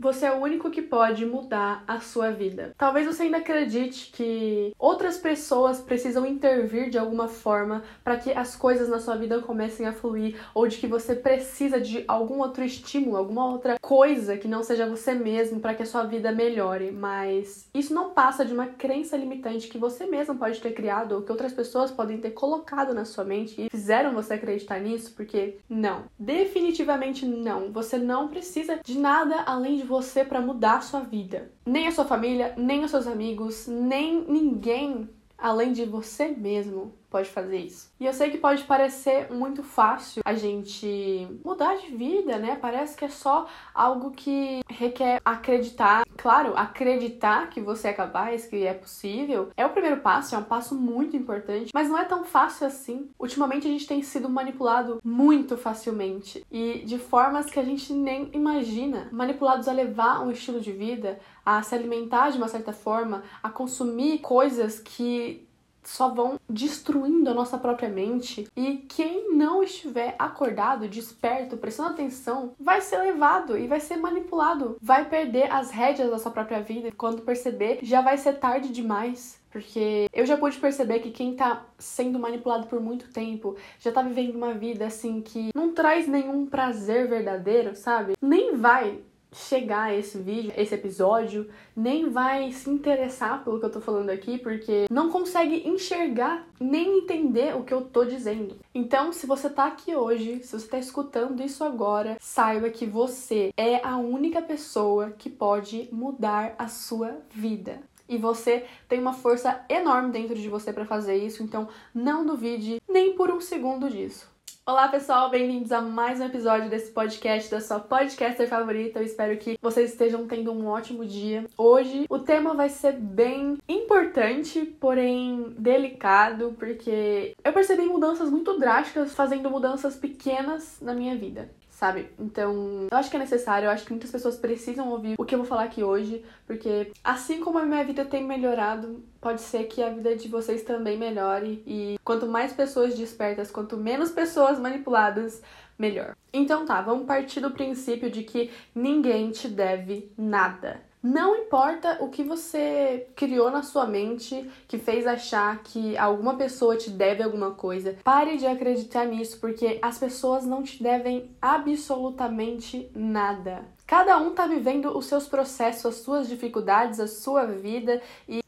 Você é o único que pode mudar a sua vida. Talvez você ainda acredite que outras pessoas precisam intervir de alguma forma para que as coisas na sua vida comecem a fluir, ou de que você precisa de algum outro estímulo, alguma outra coisa que não seja você mesmo para que a sua vida melhore. Mas isso não passa de uma crença limitante que você mesmo pode ter criado ou que outras pessoas podem ter colocado na sua mente e fizeram você acreditar nisso, porque não, definitivamente não. Você não precisa de nada além de você para mudar a sua vida. Nem a sua família, nem os seus amigos, nem ninguém além de você mesmo pode fazer isso. E eu sei que pode parecer muito fácil a gente mudar de vida, né? Parece que é só algo que requer acreditar. Claro, acreditar que você é capaz, que é possível, é o primeiro passo, é um passo muito importante, mas não é tão fácil assim. Ultimamente a gente tem sido manipulado muito facilmente e de formas que a gente nem imagina. Manipulados a levar um estilo de vida, a se alimentar de uma certa forma, a consumir coisas que só vão destruindo a nossa própria mente e quem não estiver acordado, desperto, prestando atenção, vai ser levado e vai ser manipulado, vai perder as rédeas da sua própria vida quando perceber já vai ser tarde demais. Porque eu já pude perceber que quem tá sendo manipulado por muito tempo já tá vivendo uma vida assim que não traz nenhum prazer verdadeiro, sabe? Nem vai chegar a esse vídeo, esse episódio, nem vai se interessar pelo que eu tô falando aqui, porque não consegue enxergar nem entender o que eu tô dizendo. Então, se você tá aqui hoje, se você tá escutando isso agora, saiba que você é a única pessoa que pode mudar a sua vida. E você tem uma força enorme dentro de você para fazer isso, então não duvide nem por um segundo disso. Olá pessoal, bem-vindos a mais um episódio desse podcast da sua podcaster favorita. Eu espero que vocês estejam tendo um ótimo dia. Hoje o tema vai ser bem importante, porém delicado, porque eu percebi mudanças muito drásticas fazendo mudanças pequenas na minha vida sabe? Então, eu acho que é necessário, eu acho que muitas pessoas precisam ouvir o que eu vou falar aqui hoje, porque assim como a minha vida tem melhorado, pode ser que a vida de vocês também melhore e quanto mais pessoas despertas, quanto menos pessoas manipuladas, melhor. Então tá, vamos partir do princípio de que ninguém te deve nada. Não importa o que você criou na sua mente que fez achar que alguma pessoa te deve alguma coisa. Pare de acreditar nisso, porque as pessoas não te devem absolutamente nada. Cada um tá vivendo os seus processos, as suas dificuldades, a sua vida e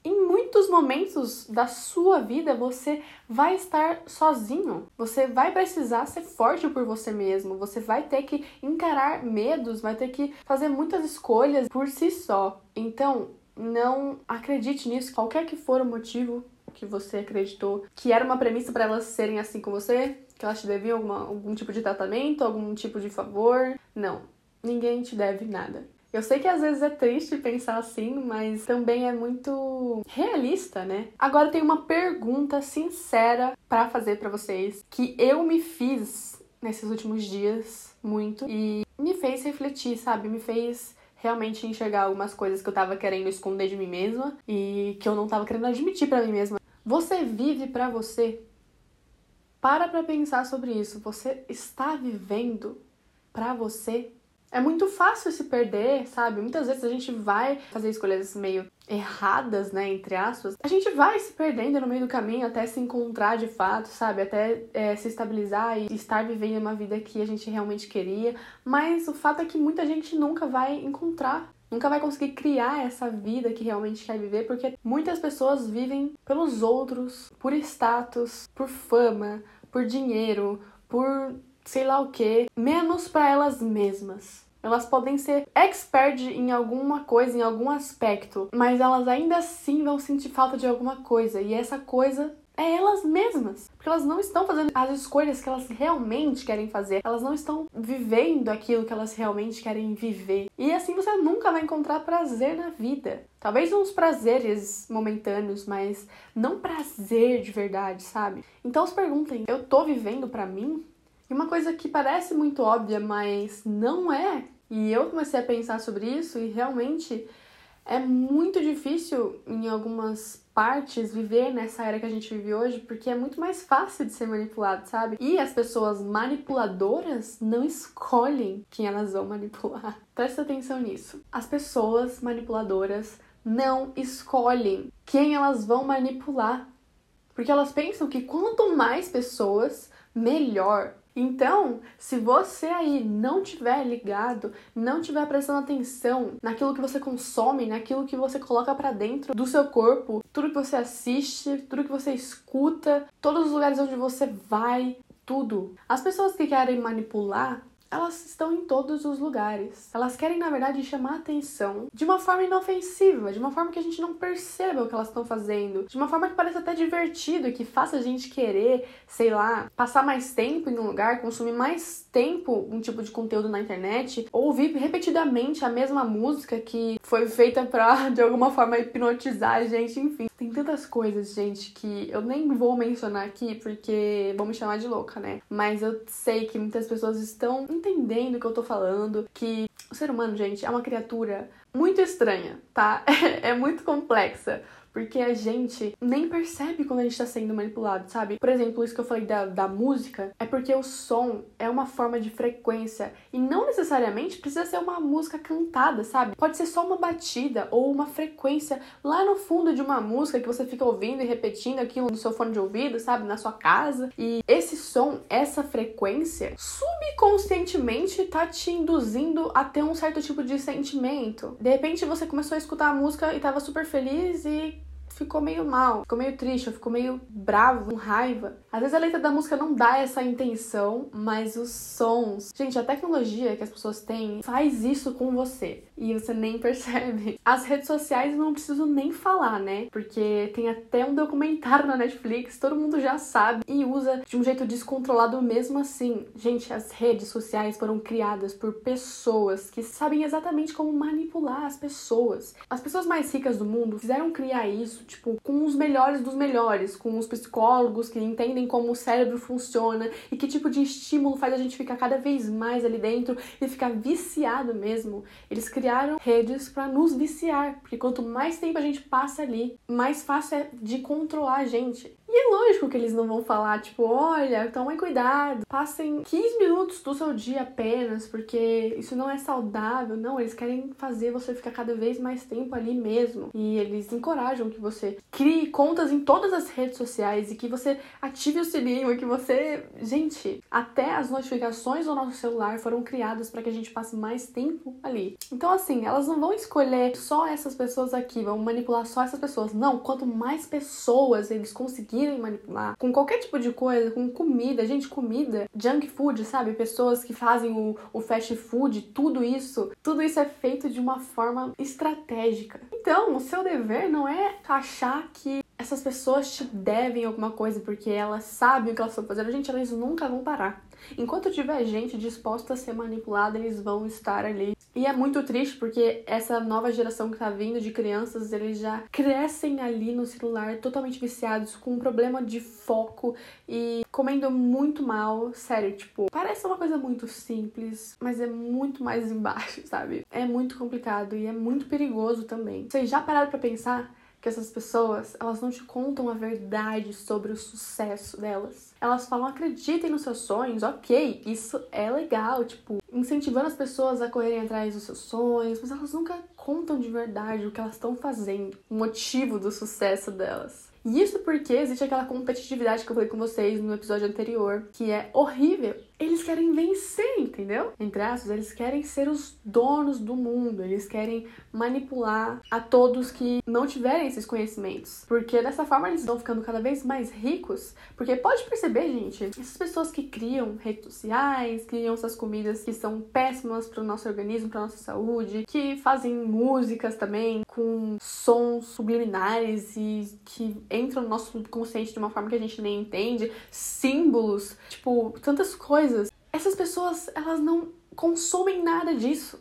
momentos da sua vida você vai estar sozinho. Você vai precisar ser forte por você mesmo. Você vai ter que encarar medos, vai ter que fazer muitas escolhas por si só. Então, não acredite nisso, qualquer que for o motivo que você acreditou que era uma premissa para elas serem assim com você, que elas te deviam alguma, algum tipo de tratamento, algum tipo de favor. Não, ninguém te deve nada. Eu sei que às vezes é triste pensar assim, mas também é muito realista, né? Agora tem uma pergunta sincera para fazer para vocês que eu me fiz nesses últimos dias muito e me fez refletir, sabe? Me fez realmente enxergar algumas coisas que eu tava querendo esconder de mim mesma e que eu não tava querendo admitir para mim mesma. Você vive para você? Para pra pensar sobre isso. Você está vivendo para você? É muito fácil se perder, sabe? Muitas vezes a gente vai fazer escolhas meio erradas, né, entre aspas, a gente vai se perdendo no meio do caminho até se encontrar de fato, sabe? Até é, se estabilizar e estar vivendo uma vida que a gente realmente queria. Mas o fato é que muita gente nunca vai encontrar. Nunca vai conseguir criar essa vida que realmente quer viver, porque muitas pessoas vivem pelos outros, por status, por fama, por dinheiro, por sei lá o que, menos para elas mesmas. Elas podem ser expert em alguma coisa, em algum aspecto, mas elas ainda assim vão sentir falta de alguma coisa, e essa coisa é elas mesmas. Porque elas não estão fazendo as escolhas que elas realmente querem fazer. Elas não estão vivendo aquilo que elas realmente querem viver. E assim você nunca vai encontrar prazer na vida. Talvez uns prazeres momentâneos, mas não prazer de verdade, sabe? Então se perguntem: eu tô vivendo para mim? E uma coisa que parece muito óbvia, mas não é, e eu comecei a pensar sobre isso e realmente É muito difícil em algumas partes viver nessa era que a gente vive hoje, porque é muito mais fácil de ser manipulado, sabe? E as pessoas manipuladoras não escolhem quem elas vão manipular. Presta atenção nisso. As pessoas manipuladoras não escolhem quem elas vão manipular. Porque elas pensam que quanto mais pessoas, melhor. Então, se você aí não tiver ligado, não tiver prestando atenção naquilo que você consome, naquilo que você coloca para dentro do seu corpo, tudo que você assiste, tudo que você escuta, todos os lugares onde você vai, tudo. As pessoas que querem manipular elas estão em todos os lugares. Elas querem, na verdade, chamar atenção de uma forma inofensiva, de uma forma que a gente não perceba o que elas estão fazendo, de uma forma que pareça até divertido e que faça a gente querer, sei lá, passar mais tempo em um lugar, consumir mais tempo um tipo de conteúdo na internet, ou ouvir repetidamente a mesma música que foi feita pra, de alguma forma, hipnotizar a gente, enfim. Tem tantas coisas, gente, que eu nem vou mencionar aqui porque vão me chamar de louca, né? Mas eu sei que muitas pessoas estão entendendo o que eu tô falando, que o ser humano, gente, é uma criatura muito estranha, tá? é muito complexa. Porque a gente nem percebe quando a gente tá sendo manipulado, sabe? Por exemplo, isso que eu falei da, da música é porque o som é uma forma de frequência e não necessariamente precisa ser uma música cantada, sabe? Pode ser só uma batida ou uma frequência lá no fundo de uma música que você fica ouvindo e repetindo aquilo no seu fone de ouvido, sabe? Na sua casa. E esse som, essa frequência, subconscientemente tá te induzindo a ter um certo tipo de sentimento. De repente você começou a escutar a música e tava super feliz e ficou meio mal, ficou meio triste, ficou meio bravo, com raiva. Às vezes a letra da música não dá essa intenção, mas os sons. Gente, a tecnologia que as pessoas têm faz isso com você e você nem percebe. As redes sociais não preciso nem falar, né? Porque tem até um documentário na Netflix, todo mundo já sabe e usa de um jeito descontrolado mesmo assim. Gente, as redes sociais foram criadas por pessoas que sabem exatamente como manipular as pessoas. As pessoas mais ricas do mundo fizeram criar isso, tipo, com os melhores dos melhores, com os psicólogos que entendem como o cérebro funciona e que tipo de estímulo faz a gente ficar cada vez mais ali dentro e ficar viciado mesmo. Eles criaram criaram redes para nos viciar, porque quanto mais tempo a gente passa ali, mais fácil é de controlar a gente. E é lógico que eles não vão falar, tipo, olha, tomem cuidado, passem 15 minutos do seu dia apenas, porque isso não é saudável. Não, eles querem fazer você ficar cada vez mais tempo ali mesmo. E eles encorajam que você crie contas em todas as redes sociais e que você ative o sininho, que você. Gente, até as notificações do nosso celular foram criadas para que a gente passe mais tempo ali. Então, assim, elas não vão escolher só essas pessoas aqui, vão manipular só essas pessoas. Não, quanto mais pessoas eles conseguirem conseguirem manipular com qualquer tipo de coisa, com comida, gente, comida, junk food, sabe? Pessoas que fazem o, o fast food, tudo isso, tudo isso é feito de uma forma estratégica. Então, o seu dever não é achar que essas pessoas te devem alguma coisa porque elas sabem o que elas estão fazendo. Gente, elas nunca vão parar. Enquanto tiver gente disposta a ser manipulada, eles vão estar ali. E é muito triste porque essa nova geração que tá vindo de crianças, eles já crescem ali no celular totalmente viciados, com um problema de foco e comendo muito mal. Sério, tipo, parece uma coisa muito simples, mas é muito mais embaixo, sabe? É muito complicado e é muito perigoso também. Vocês já pararam para pensar que essas pessoas, elas não te contam a verdade sobre o sucesso delas. Elas falam, acreditem nos seus sonhos, ok, isso é legal, tipo, incentivando as pessoas a correrem atrás dos seus sonhos, mas elas nunca contam de verdade o que elas estão fazendo, o motivo do sucesso delas. E isso porque existe aquela competitividade que eu falei com vocês no episódio anterior, que é horrível. Eles querem vencer, entendeu? Entre aspas, eles querem ser os donos do mundo, eles querem manipular a todos que não tiverem esses conhecimentos. Porque dessa forma eles estão ficando cada vez mais ricos. Porque pode perceber, gente, essas pessoas que criam redes sociais, criam essas comidas que são péssimas para o nosso organismo, para nossa saúde, que fazem músicas também com sons subliminares e que entram no nosso subconsciente de uma forma que a gente nem entende, símbolos, tipo, tantas coisas. Essas pessoas, elas não consomem nada disso.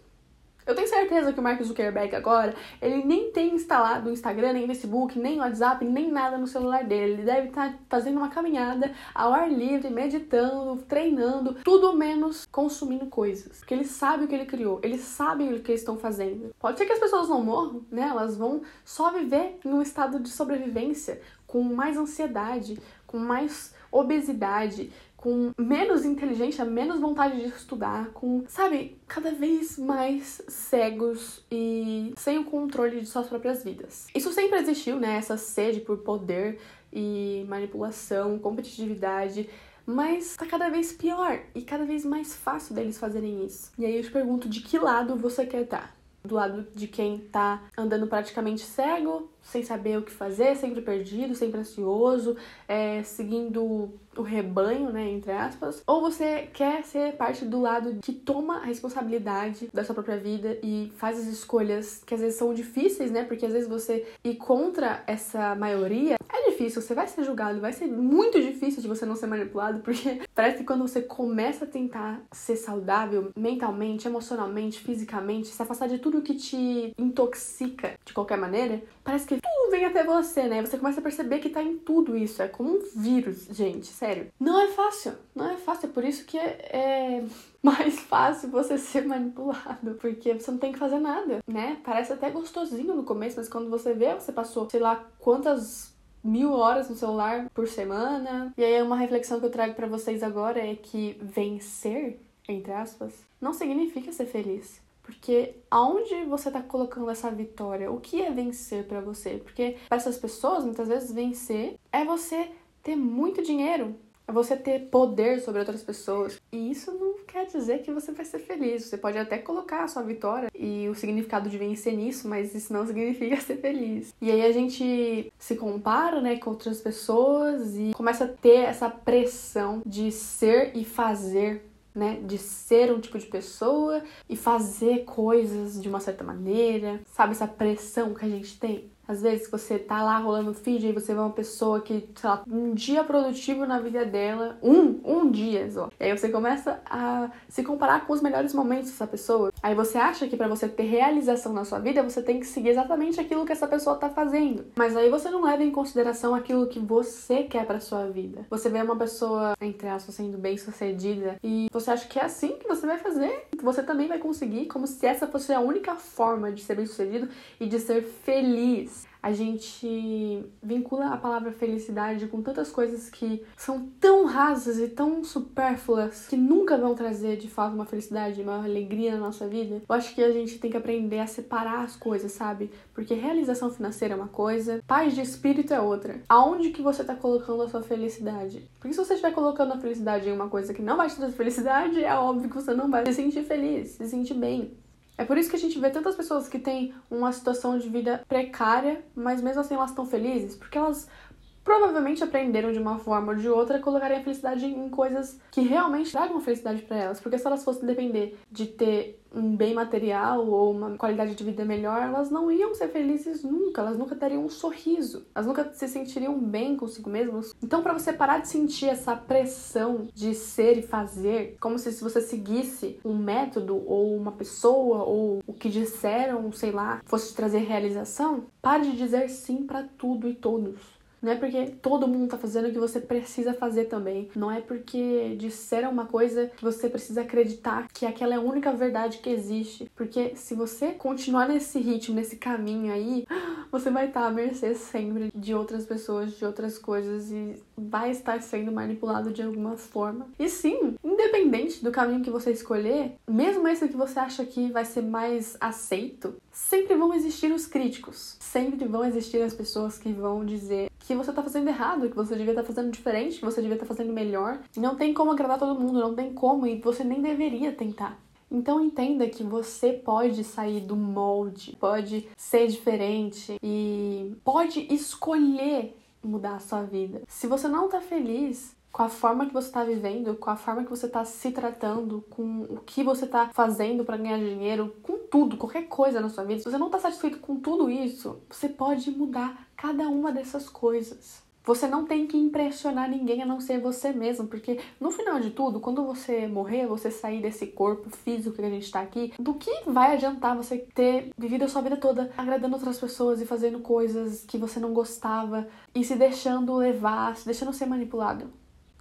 Eu tenho certeza que o Mark Zuckerberg agora, ele nem tem instalado o Instagram, nem Facebook, nem WhatsApp, nem nada no celular dele. Ele deve estar tá fazendo uma caminhada ao ar livre, meditando, treinando, tudo menos consumindo coisas. Porque ele sabe o que ele criou, ele sabe o que eles estão fazendo. Pode ser que as pessoas não morram, né? Elas vão só viver em um estado de sobrevivência, com mais ansiedade, com mais obesidade, com menos inteligência, menos vontade de estudar, com, sabe, cada vez mais cegos e sem o controle de suas próprias vidas. Isso sempre existiu, né? Essa sede por poder e manipulação, competitividade. Mas tá cada vez pior e cada vez mais fácil deles fazerem isso. E aí eu te pergunto de que lado você quer estar? Do lado de quem tá andando praticamente cego, sem saber o que fazer, sempre perdido, sempre ansioso, é, seguindo o rebanho, né, entre aspas, ou você quer ser parte do lado que toma a responsabilidade da sua própria vida e faz as escolhas que às vezes são difíceis, né, porque às vezes você ir contra essa maioria é difícil, você vai ser julgado, vai ser muito difícil de você não ser manipulado, porque parece que quando você começa a tentar ser saudável mentalmente, emocionalmente, fisicamente, se afastar de tudo que te intoxica de qualquer maneira, parece que tudo vem até você, né? Você começa a perceber que tá em tudo isso. É como um vírus, gente, sério. Não é fácil, não é fácil. É por isso que é, é mais fácil você ser manipulado, porque você não tem que fazer nada, né? Parece até gostosinho no começo, mas quando você vê, você passou, sei lá, quantas mil horas no celular por semana. E aí uma reflexão que eu trago para vocês agora é que vencer, entre aspas, não significa ser feliz. Porque aonde você está colocando essa vitória? O que é vencer para você? Porque para essas pessoas, muitas vezes, vencer é você ter muito dinheiro, é você ter poder sobre outras pessoas. E isso não quer dizer que você vai ser feliz. Você pode até colocar a sua vitória e o significado de vencer nisso, mas isso não significa ser feliz. E aí a gente se compara, né, com outras pessoas e começa a ter essa pressão de ser e fazer né, de ser um tipo de pessoa e fazer coisas de uma certa maneira, sabe essa pressão que a gente tem? Às vezes você tá lá rolando feed e você vê uma pessoa que, sei lá, um dia produtivo na vida dela, um, um dia só. E aí você começa a se comparar com os melhores momentos dessa pessoa. Aí você acha que para você ter realização na sua vida, você tem que seguir exatamente aquilo que essa pessoa tá fazendo. Mas aí você não leva em consideração aquilo que você quer para sua vida. Você vê uma pessoa, entre aspas, sendo bem sucedida e você acha que é assim que você vai fazer, que você também vai conseguir, como se essa fosse a única forma de ser bem sucedido e de ser feliz a gente vincula a palavra felicidade com tantas coisas que são tão rasas e tão supérfluas que nunca vão trazer de fato uma felicidade, uma alegria na nossa vida. Eu acho que a gente tem que aprender a separar as coisas, sabe? Porque realização financeira é uma coisa, paz de espírito é outra. Aonde que você tá colocando a sua felicidade? Porque se você estiver colocando a felicidade em uma coisa que não vai te trazer felicidade, é óbvio que você não vai se sentir feliz, se sentir bem. É por isso que a gente vê tantas pessoas que têm uma situação de vida precária, mas mesmo assim elas estão felizes, porque elas provavelmente aprenderam de uma forma ou de outra a colocarem a felicidade em coisas que realmente tragam felicidade para elas. Porque se elas fossem depender de ter um bem material ou uma qualidade de vida melhor, elas não iam ser felizes nunca, elas nunca teriam um sorriso, elas nunca se sentiriam bem consigo mesmas. Então, para você parar de sentir essa pressão de ser e fazer, como se você seguisse um método ou uma pessoa ou o que disseram, sei lá, fosse trazer realização, pare de dizer sim para tudo e todos. Não é porque todo mundo tá fazendo que você precisa fazer também. Não é porque disseram uma coisa que você precisa acreditar que aquela é a única verdade que existe. Porque se você continuar nesse ritmo, nesse caminho aí, você vai estar à mercê sempre de outras pessoas, de outras coisas e vai estar sendo manipulado de alguma forma. E sim, independente do caminho que você escolher, mesmo esse que você acha que vai ser mais aceito, sempre vão existir os críticos. Sempre vão existir as pessoas que vão dizer que você tá fazendo errado, que você devia estar tá fazendo diferente, que você devia estar tá fazendo melhor. Não tem como agradar todo mundo, não tem como e você nem deveria tentar. Então entenda que você pode sair do molde, pode ser diferente e pode escolher mudar a sua vida. Se você não tá feliz, com a forma que você está vivendo, com a forma que você está se tratando, com o que você está fazendo para ganhar dinheiro, com tudo, qualquer coisa na sua vida. Se você não está satisfeito com tudo isso, você pode mudar cada uma dessas coisas. Você não tem que impressionar ninguém a não ser você mesmo, porque no final de tudo, quando você morrer, você sair desse corpo físico que a gente tá aqui, do que vai adiantar você ter vivido a sua vida toda agradando outras pessoas e fazendo coisas que você não gostava e se deixando levar, se deixando ser manipulado?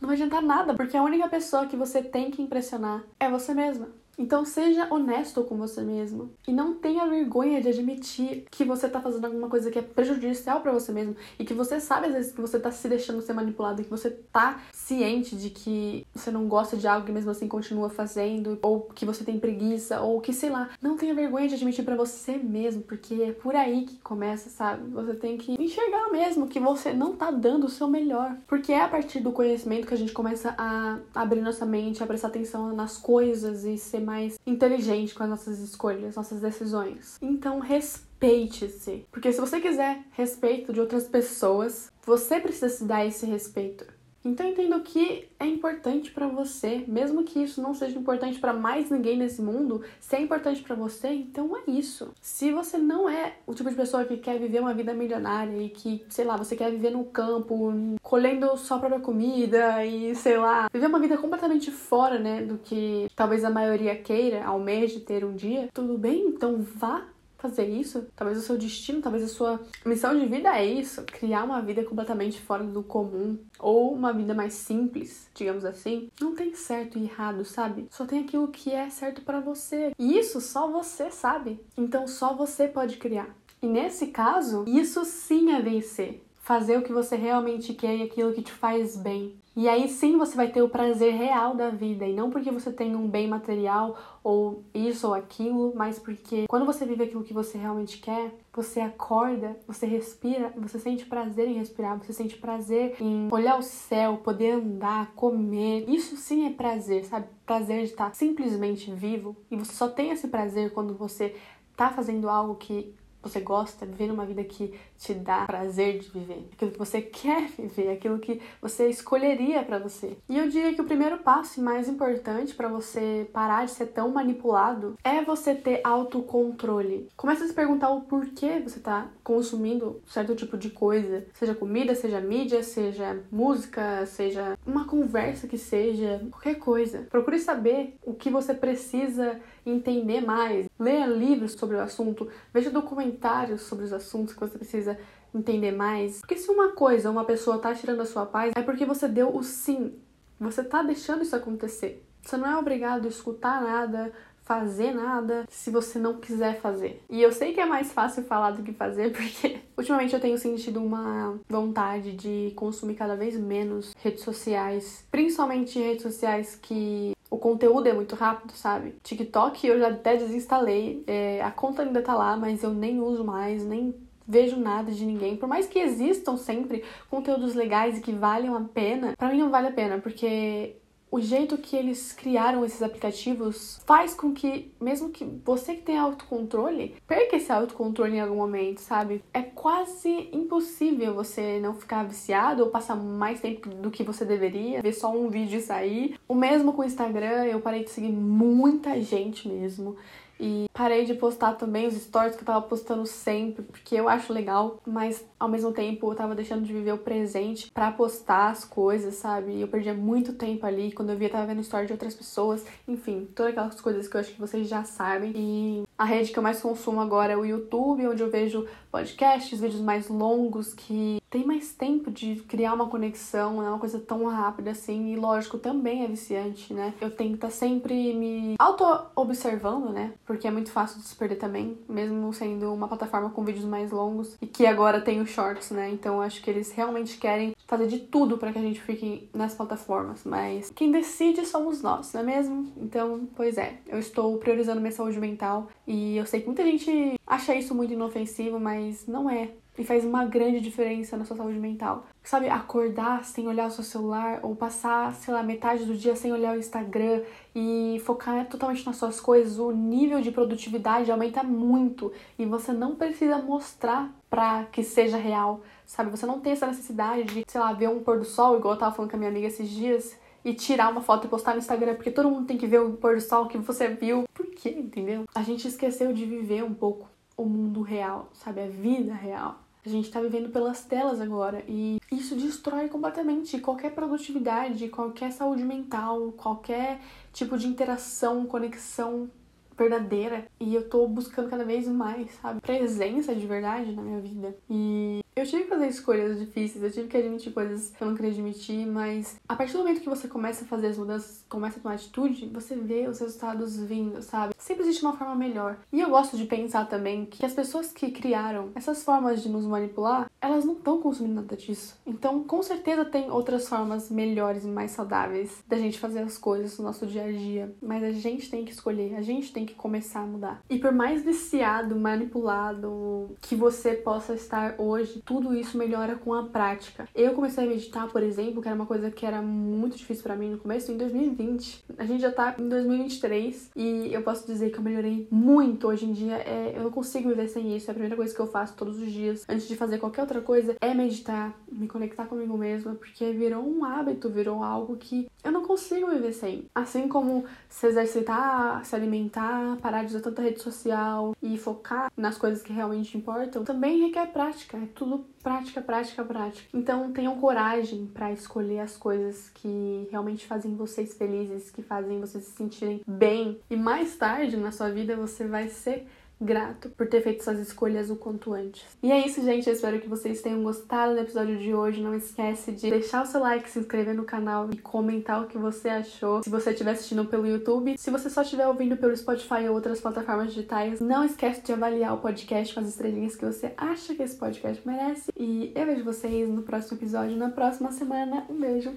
Não vai adiantar nada, porque a única pessoa que você tem que impressionar é você mesma. Então seja honesto com você mesmo e não tenha vergonha de admitir que você tá fazendo alguma coisa que é prejudicial para você mesmo e que você sabe às vezes que você tá se deixando ser manipulado e que você tá ciente de que você não gosta de algo e mesmo assim continua fazendo ou que você tem preguiça ou que sei lá, não tenha vergonha de admitir para você mesmo, porque é por aí que começa, sabe? Você tem que enxergar mesmo que você não tá dando o seu melhor, porque é a partir do conhecimento que a gente começa a abrir nossa mente, a prestar atenção nas coisas e ser mais inteligente com as nossas escolhas, nossas decisões. Então, respeite-se. Porque se você quiser respeito de outras pessoas, você precisa se dar esse respeito. Então entendo que é importante para você, mesmo que isso não seja importante para mais ninguém nesse mundo, se é importante para você, então é isso. Se você não é o tipo de pessoa que quer viver uma vida milionária e que, sei lá, você quer viver no campo, colhendo sua própria comida e, sei lá, viver uma vida completamente fora, né, do que talvez a maioria queira, almeje ter um dia, tudo bem, então vá fazer isso. Talvez o seu destino, talvez a sua missão de vida é isso, criar uma vida completamente fora do comum ou uma vida mais simples, digamos assim. Não tem certo e errado, sabe? Só tem aquilo que é certo para você. E isso só você sabe. Então só você pode criar. E nesse caso, isso sim é vencer. Fazer o que você realmente quer e aquilo que te faz bem. E aí sim você vai ter o prazer real da vida, e não porque você tem um bem material ou isso ou aquilo, mas porque quando você vive aquilo que você realmente quer, você acorda, você respira, você sente prazer em respirar, você sente prazer em olhar o céu, poder andar, comer. Isso sim é prazer, sabe? Prazer de estar simplesmente vivo. E você só tem esse prazer quando você tá fazendo algo que você gosta, vivendo uma vida que te dá prazer de viver, aquilo que você quer viver, aquilo que você escolheria para você. E eu diria que o primeiro passo mais importante para você parar de ser tão manipulado é você ter autocontrole. Começa a se perguntar o porquê você tá consumindo certo tipo de coisa, seja comida, seja mídia, seja música, seja uma conversa que seja, qualquer coisa. Procure saber o que você precisa entender mais. Leia livros sobre o assunto, veja documentários sobre os assuntos que você precisa entender mais. Porque se uma coisa, uma pessoa tá tirando a sua paz, é porque você deu o sim. Você tá deixando isso acontecer. Você não é obrigado a escutar nada, fazer nada se você não quiser fazer. E eu sei que é mais fácil falar do que fazer, porque ultimamente eu tenho sentido uma vontade de consumir cada vez menos redes sociais, principalmente redes sociais que conteúdo é muito rápido, sabe? TikTok eu já até desinstalei, é, a conta ainda tá lá, mas eu nem uso mais, nem vejo nada de ninguém. Por mais que existam sempre conteúdos legais e que valham a pena, para mim não vale a pena, porque o jeito que eles criaram esses aplicativos faz com que, mesmo que você que tem autocontrole, perca esse autocontrole em algum momento, sabe? É quase impossível você não ficar viciado ou passar mais tempo do que você deveria, ver só um vídeo e sair. O mesmo com o Instagram, eu parei de seguir muita gente mesmo. E parei de postar também os stories que eu tava postando sempre, porque eu acho legal, mas ao mesmo tempo eu tava deixando de viver o presente para postar as coisas, sabe? E eu perdia muito tempo ali, quando eu via tava vendo stories de outras pessoas, enfim, todas aquelas coisas que eu acho que vocês já sabem. E a rede que eu mais consumo agora é o YouTube, onde eu vejo podcasts, vídeos mais longos que tem mais tempo de criar uma conexão, não é uma coisa tão rápida assim, e lógico, também é viciante, né? Eu tenho que estar tá sempre me auto-observando, né? Porque é muito fácil de se perder também, mesmo sendo uma plataforma com vídeos mais longos e que agora tem os shorts, né? Então acho que eles realmente querem fazer de tudo para que a gente fique nas plataformas, mas quem decide somos nós, não é mesmo? Então, pois é, eu estou priorizando minha saúde mental e eu sei que muita gente acha isso muito inofensivo, mas não é e faz uma grande diferença na sua saúde mental. Sabe, acordar sem olhar o seu celular ou passar, sei lá, metade do dia sem olhar o Instagram e focar totalmente nas suas coisas, o nível de produtividade aumenta muito e você não precisa mostrar pra que seja real, sabe? Você não tem essa necessidade de, sei lá, ver um pôr do sol, igual eu tava falando com a minha amiga esses dias, e tirar uma foto e postar no Instagram, porque todo mundo tem que ver o pôr do sol que você viu. Por quê, entendeu? A gente esqueceu de viver um pouco o mundo real, sabe? A vida real. A gente tá vivendo pelas telas agora e isso destrói completamente qualquer produtividade, qualquer saúde mental, qualquer tipo de interação, conexão verdadeira. E eu tô buscando cada vez mais, sabe? Presença de verdade na minha vida. E eu tive que fazer escolhas difíceis, eu tive que admitir coisas que eu não queria admitir, mas a partir do momento que você começa a fazer as mudanças, começa a tomar atitude, você vê os resultados vindo, sabe? Sempre existe uma forma melhor. E eu gosto de pensar também que as pessoas que criaram essas formas de nos manipular, elas não estão consumindo nada disso. Então, com certeza tem outras formas melhores e mais saudáveis da gente fazer as coisas no nosso dia a dia, mas a gente tem que escolher, a gente tem que começar a mudar. E por mais viciado, manipulado que você possa estar hoje, tudo isso melhora com a prática. Eu comecei a meditar, por exemplo, que era uma coisa que era muito difícil para mim no começo, em 2020. A gente já tá em 2023 e eu posso dizer que eu melhorei muito. Hoje em dia, é, eu não consigo viver sem isso. É a primeira coisa que eu faço todos os dias, antes de fazer qualquer outra coisa, é meditar, me conectar comigo mesma, porque virou um hábito, virou algo que eu não consigo viver sem. Assim como se exercitar, se alimentar, parar de usar tanta rede social e focar nas coisas que realmente importam, também requer prática. É tudo prática, prática, prática. Então tenham coragem para escolher as coisas que realmente fazem vocês felizes, que fazem vocês se sentirem bem. E mais tarde na sua vida você vai ser grato por ter feito essas escolhas o quanto antes. E é isso, gente. Eu espero que vocês tenham gostado do episódio de hoje. Não esquece de deixar o seu like, se inscrever no canal e comentar o que você achou. Se você estiver assistindo pelo YouTube, se você só estiver ouvindo pelo Spotify ou outras plataformas digitais, não esquece de avaliar o podcast com as estrelinhas que você acha que esse podcast merece. E eu vejo vocês no próximo episódio, na próxima semana. Um beijo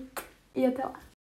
e até lá.